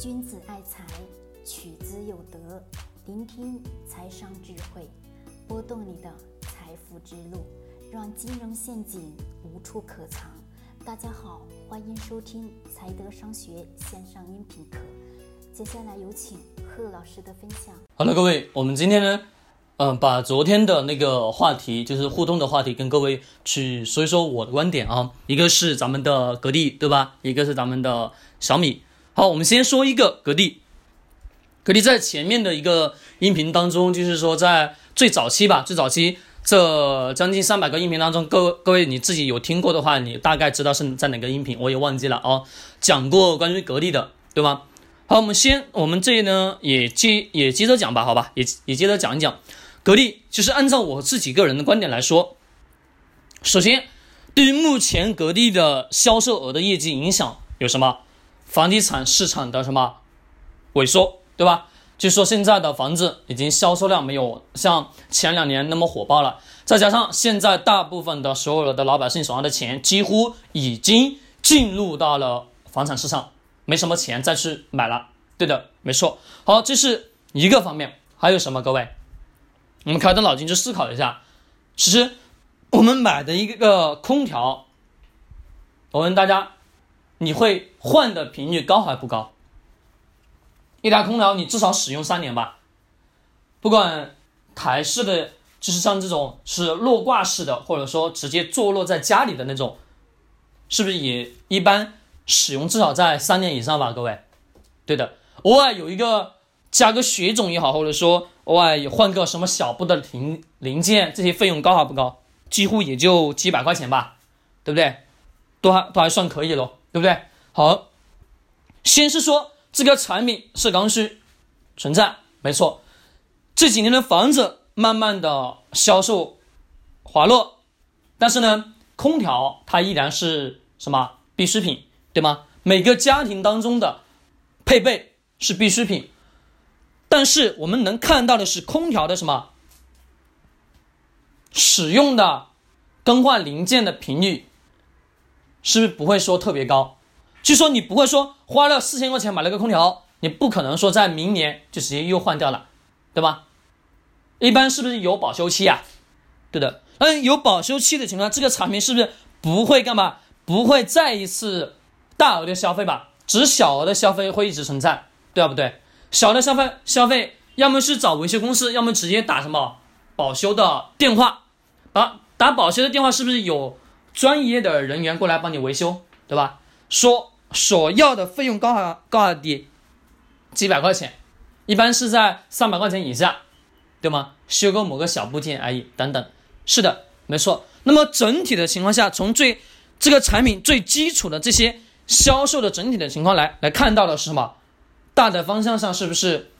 君子爱财，取之有德。聆听财商智慧，拨动你的财富之路，让金融陷阱无处可藏。大家好，欢迎收听财德商学线上音频课。接下来有请贺老师的分享。好了，各位，我们今天呢，嗯，把昨天的那个话题，就是互动的话题，跟各位去说一说我的观点啊。一个是咱们的格力，对吧？一个是咱们的小米。好，我们先说一个格力。格力在前面的一个音频当中，就是说在最早期吧，最早期这将近三百个音频当中，各各位你自己有听过的话，你大概知道是在哪个音频，我也忘记了啊。讲过关于格力的，对吗？好，我们先我们这呢也接也接着讲吧，好吧，也也接着讲一讲格力。就是按照我自己个人的观点来说，首先对于目前格力的销售额的业绩影响有什么？房地产市场的什么萎缩？对吧？就说现在的房子已经销售量没有像前两年那么火爆了，再加上现在大部分的所有的老百姓手上的钱几乎已经进入到了房产市场，没什么钱再去买了。对的，没错。好，这是一个方面，还有什么？各位，我们开动脑筋去思考一下。其实我们买的一个空调，我问大家，你会换的频率高还不高？一台空调你至少使用三年吧，不管台式的，就是像这种是落挂式的，或者说直接坐落在家里的那种，是不是也一般使用至少在三年以上吧？各位，对的，偶尔有一个加个血种也好，或者说偶尔也换个什么小部的零零件，这些费用高还不高？几乎也就几百块钱吧，对不对？都还都还算可以咯，对不对？好，先是说。这个产品是刚需存在，没错。这几年的房子慢慢的销售滑落，但是呢，空调它依然是什么必需品，对吗？每个家庭当中的配备是必需品，但是我们能看到的是空调的什么使用的更换零件的频率，是不是不会说特别高？就说你不会说花了四千块钱买了个空调，你不可能说在明年就直接又换掉了，对吧？一般是不是有保修期啊？对的，嗯，有保修期的情况，这个产品是不是不会干嘛？不会再一次大额的消费吧？只是小额的消费会一直存在，对不对？小的消费消费，要么是找维修公司，要么直接打什么保修的电话，啊，打保修的电话是不是有专业的人员过来帮你维修，对吧？说。所要的费用高啊高啊低？几百块钱，一般是在三百块钱以下，对吗？修个某个小部件而已，等等。是的，没错。那么整体的情况下，从最这个产品最基础的这些销售的整体的情况来来看到的是什么？大的方向上是不是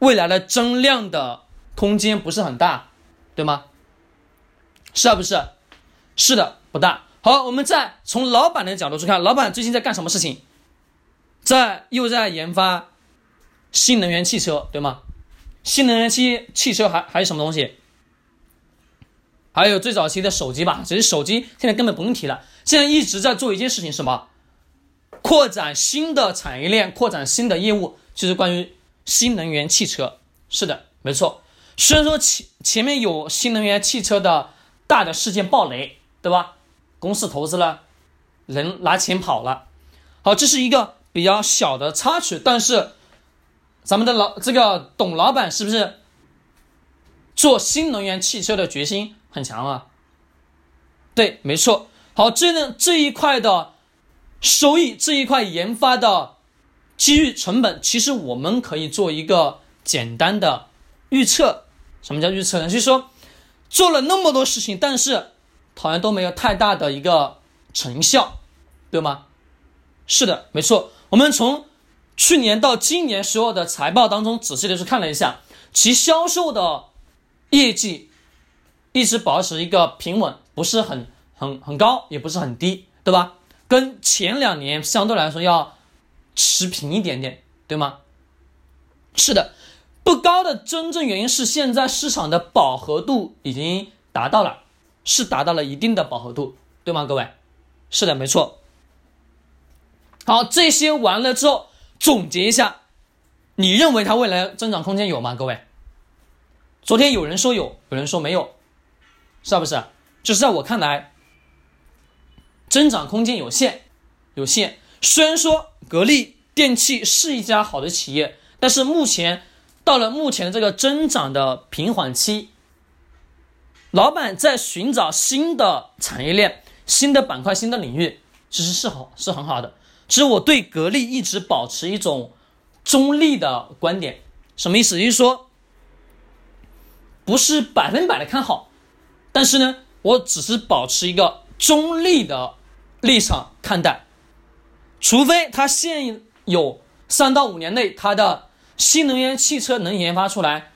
未来的增量的空间不是很大，对吗？是啊，不是？是的，不大。好，我们再从老板的角度去看，老板最近在干什么事情？在又在研发新能源汽车，对吗？新能源汽汽车还还有什么东西？还有最早期的手机吧，其实手机现在根本不用提了。现在一直在做一件事情，什么？扩展新的产业链，扩展新的业务，就是关于新能源汽车。是的，没错。虽然说前前面有新能源汽车的大的事件爆雷，对吧？公司投资了，人拿钱跑了，好，这是一个比较小的插曲，但是咱们的老这个董老板是不是做新能源汽车的决心很强啊？对，没错。好，这呢这一块的收益，这一块研发的机遇成本，其实我们可以做一个简单的预测。什么叫预测呢？就是说做了那么多事情，但是。好像都没有太大的一个成效，对吗？是的，没错。我们从去年到今年所有的财报当中仔细的去看了一下，其销售的业绩一直保持一个平稳，不是很很很高，也不是很低，对吧？跟前两年相对来说要持平一点点，对吗？是的，不高的真正原因是现在市场的饱和度已经达到了。是达到了一定的饱和度，对吗？各位，是的，没错。好，这些完了之后，总结一下，你认为它未来增长空间有吗？各位，昨天有人说有，有人说没有，是不是？就是在我看来，增长空间有限，有限。虽然说格力电器是一家好的企业，但是目前到了目前这个增长的平缓期，老板在寻找新的产业链、新的板块、新的领域，其实是好是很好的。其实我对格力一直保持一种中立的观点，什么意思？就是说，不是百分百的看好，但是呢，我只是保持一个中立的立场看待。除非它现有三到五年内，它的新能源汽车能研发出来，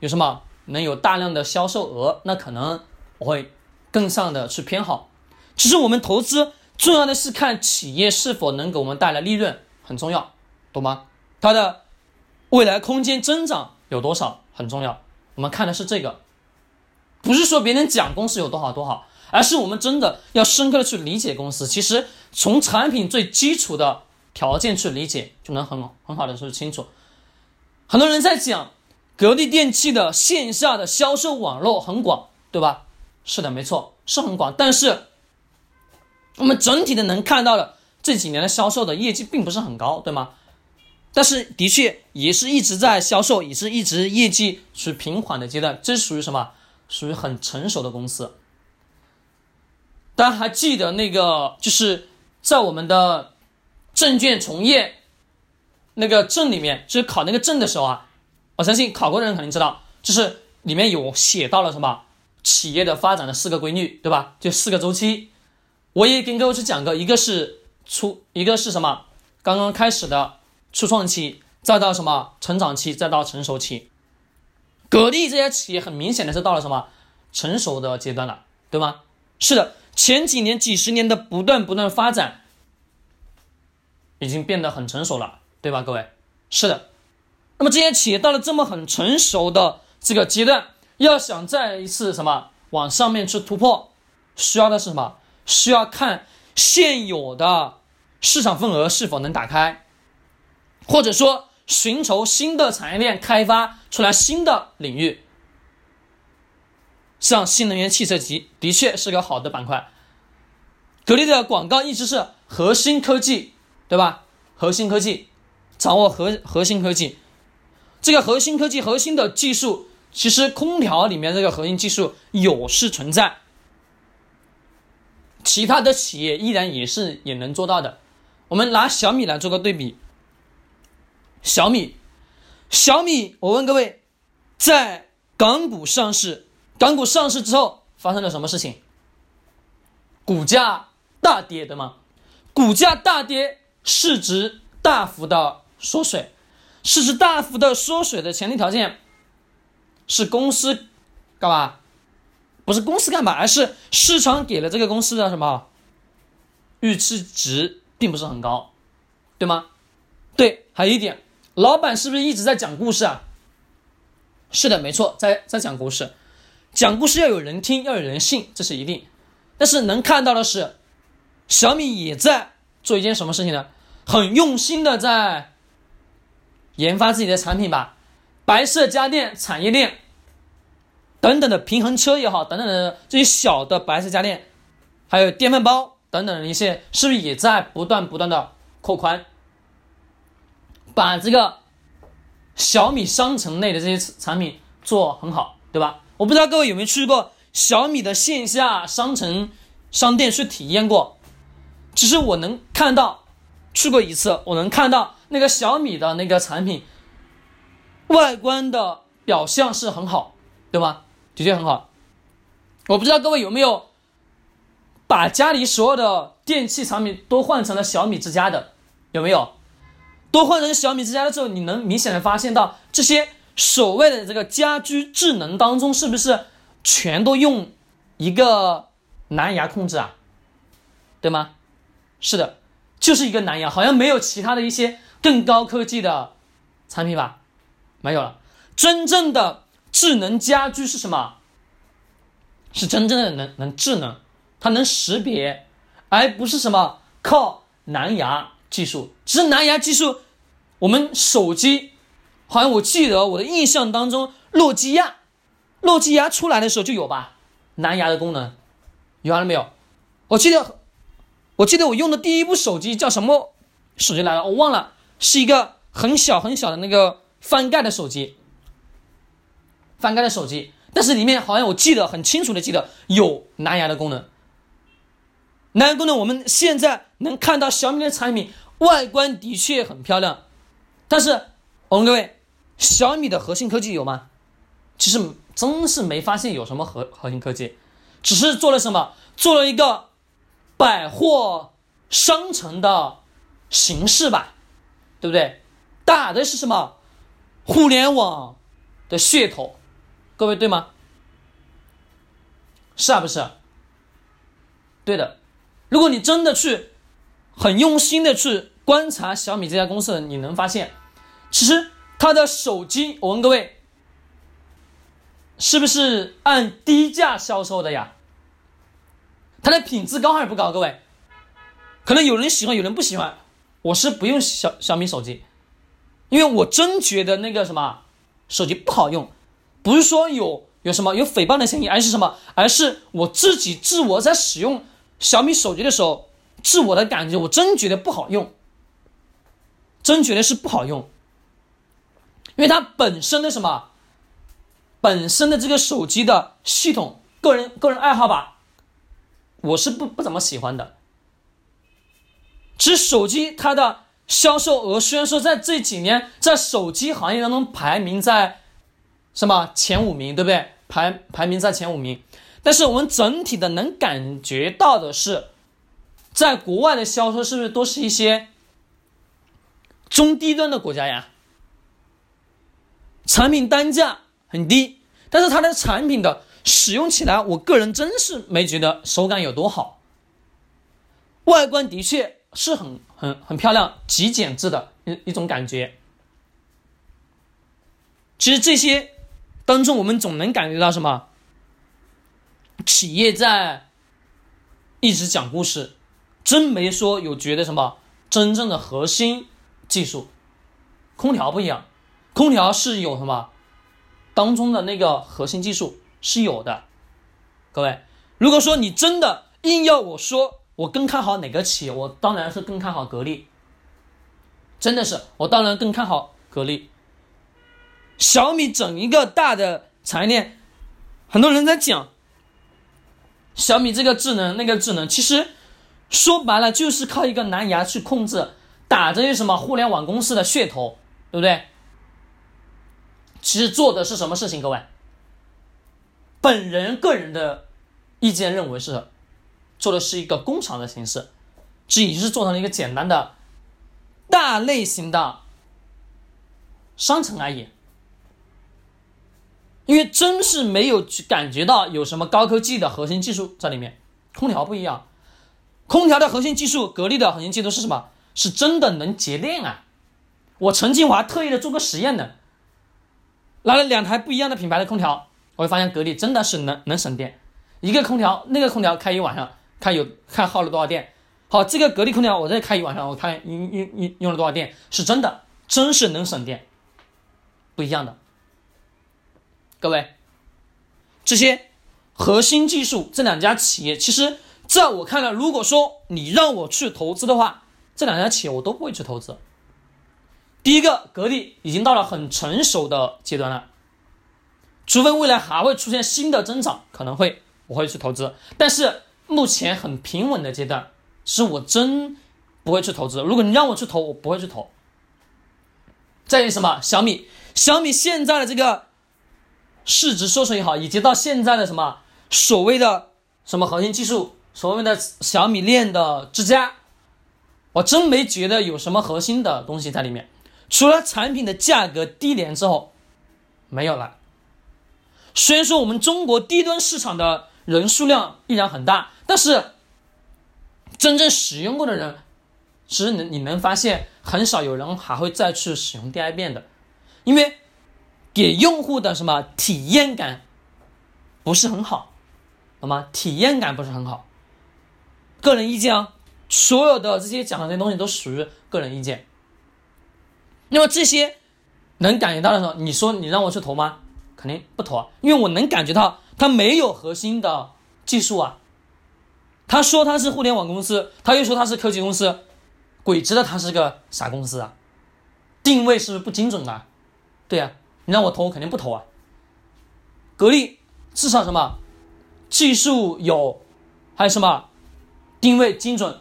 有什么能有大量的销售额，那可能我会更上的去偏好。其实我们投资重要的是看企业是否能给我们带来利润，很重要，懂吗？它的未来空间增长有多少很重要。我们看的是这个，不是说别人讲公司有多好多好。而是我们真的要深刻的去理解公司。其实从产品最基础的条件去理解，就能很很好的说清楚。很多人在讲格力电器的线下的销售网络很广，对吧？是的，没错，是很广。但是我们整体的能看到的这几年的销售的业绩并不是很高，对吗？但是的确也是一直在销售，也是一直业绩属于平缓的阶段。这是属于什么？属于很成熟的公司。大家还记得那个，就是在我们的证券从业那个证里面，就是考那个证的时候啊，我相信考过的人肯定知道，就是里面有写到了什么企业的发展的四个规律，对吧？就四个周期。我也跟各位去讲过，一个是初，一个是什么？刚刚开始的初创期，再到什么成长期，再到成熟期。格力这些企业很明显的是到了什么成熟的阶段了，对吗？是的。前几年、几十年的不断不断发展，已经变得很成熟了，对吧？各位，是的。那么这些企业到了这么很成熟的这个阶段，要想再一次什么往上面去突破，需要的是什么？需要看现有的市场份额是否能打开，或者说寻求新的产业链开发出来新的领域。像新能源汽车级的确是个好的板块，格力的广告一直是核心科技，对吧？核心科技，掌握核核心科技，这个核心科技核心的技术，其实空调里面这个核心技术有是存在，其他的企业依然也是也能做到的。我们拿小米来做个对比，小米，小米，我问各位，在港股上市。港股上市之后发生了什么事情？股价大跌的吗？股价大跌，市值大幅的缩水，市值大幅的缩水的前提条件是公司干嘛？不是公司干嘛，而是市场给了这个公司的什么预期值并不是很高，对吗？对，还有一点，老板是不是一直在讲故事啊？是的，没错，在在讲故事。讲故事要有人听，要有人信，这是一定。但是能看到的是，小米也在做一件什么事情呢？很用心的在研发自己的产品吧，白色家电产业链等等的平衡车也好，等等的这些小的白色家电，还有电饭煲等等的一些，是不是也在不断不断的扩宽，把这个小米商城内的这些产品做很好，对吧？我不知道各位有没有去过小米的线下商城商店去体验过，其实我能看到，去过一次，我能看到那个小米的那个产品外观的表象是很好，对吗？的确很好。我不知道各位有没有把家里所有的电器产品都换成了小米之家的，有没有？都换成小米之家的时候，你能明显的发现到这些。所谓的这个家居智能当中，是不是全都用一个蓝牙控制啊？对吗？是的，就是一个蓝牙，好像没有其他的一些更高科技的产品吧？没有了。真正的智能家居是什么？是真正的能能智能，它能识别，而不是什么靠蓝牙技术。其实蓝牙技术，我们手机。好像我记得我的印象当中，诺基亚，诺基亚出来的时候就有吧，蓝牙的功能，有完了没有？我记得，我记得我用的第一部手机叫什么手机来了？我忘了，是一个很小很小的那个翻盖的手机，翻盖的手机，但是里面好像我记得很清楚的记得有蓝牙的功能。蓝牙功能我们现在能看到小米的产品外观的确很漂亮，但是我们各位。小米的核心科技有吗？其实真是没发现有什么核核心科技，只是做了什么？做了一个百货商城的形式吧，对不对？打的是什么？互联网的噱头，各位对吗？是啊，不是？对的。如果你真的去很用心的去观察小米这家公司，你能发现，其实。它的手机，我问各位，是不是按低价销售的呀？它的品质高还是不高？各位，可能有人喜欢，有人不喜欢。我是不用小小米手机，因为我真觉得那个什么手机不好用，不是说有有什么有诽谤的嫌疑，而是什么？而是我自己自我在使用小米手机的时候，自我的感觉，我真觉得不好用，真觉得是不好用。因为它本身的什么，本身的这个手机的系统，个人个人爱好吧，我是不不怎么喜欢的。其实手机它的销售额虽然说在这几年在手机行业当中排名在什么前五名，对不对？排排名在前五名，但是我们整体的能感觉到的是，在国外的销售是不是都是一些中低端的国家呀？产品单价很低，但是它的产品的使用起来，我个人真是没觉得手感有多好。外观的确是很很很漂亮，极简致的一一种感觉。其实这些当中，我们总能感觉到什么？企业在一直讲故事，真没说有觉得什么真正的核心技术。空调不一样。空调是有什么当中的那个核心技术是有的，各位，如果说你真的硬要我说我更看好哪个企业，我当然是更看好格力，真的是我当然更看好格力。小米整一个大的产业链，很多人在讲小米这个智能那个智能，其实说白了就是靠一个蓝牙去控制，打着什么互联网公司的噱头，对不对？其实做的是什么事情？各位，本人个人的意见认为是做的是一个工厂的形式，只是做成了一个简单的大类型的商城而已。因为真是没有去感觉到有什么高科技的核心技术在里面。空调不一样，空调的核心技术，格力的核心技术是什么？是真的能节电啊！我曾经我还特意的做过实验呢。拿了两台不一样的品牌的空调，我会发现格力真的是能能省电。一个空调，那个空调开一晚上，看有看耗了多少电。好，这个格力空调我再开一晚上，我看用用用用了多少电，是真的，真是能省电，不一样的。各位，这些核心技术，这两家企业，其实在我看来，如果说你让我去投资的话，这两家企业我都不会去投资。第一个，格力已经到了很成熟的阶段了，除非未来还会出现新的增长，可能会我会去投资。但是目前很平稳的阶段，是我真不会去投资。如果你让我去投，我不会去投。在于什么？小米，小米现在的这个市值收缩也好，以及到现在的什么所谓的什么核心技术，所谓的小米链的之家，我真没觉得有什么核心的东西在里面。除了产品的价格低廉之后，没有了。虽然说我们中国低端市场的人数量依然很大，但是真正使用过的人，其实能你能发现很少有人还会再去使用第二遍的，因为给用户的什么体验感不是很好，懂吗？体验感不是很好。个人意见啊，所有的这些讲的这些东西都属于个人意见。那么这些能感觉到的时候，你说你让我去投吗？肯定不投啊，因为我能感觉到它没有核心的技术啊。他说他是互联网公司，他又说他是科技公司，鬼知道他是个啥公司啊？定位是不是不精准啊？对呀，你让我投，我肯定不投啊。格力至少什么技术有，还有什么定位精准，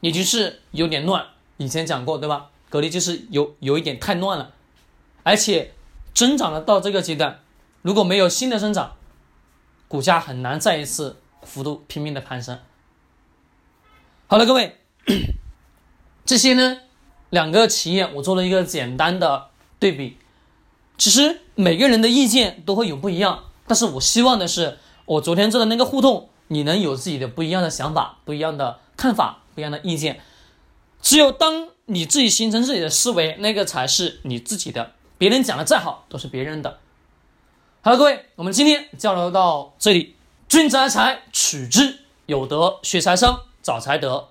也就是有点乱。以前讲过对吧？格力就是有有一点太乱了，而且增长了到这个阶段，如果没有新的增长，股价很难再一次。幅度拼命的攀升。好了，各位，这些呢两个企业我做了一个简单的对比。其实每个人的意见都会有不一样，但是我希望的是，我昨天做的那个互动，你能有自己的不一样的想法、不一样的看法、不一样的意见。只有当你自己形成自己的思维，那个才是你自己的。别人讲的再好，都是别人的。好了，各位，我们今天交流到这里。君子爱财，取之有德；学财商，找财德。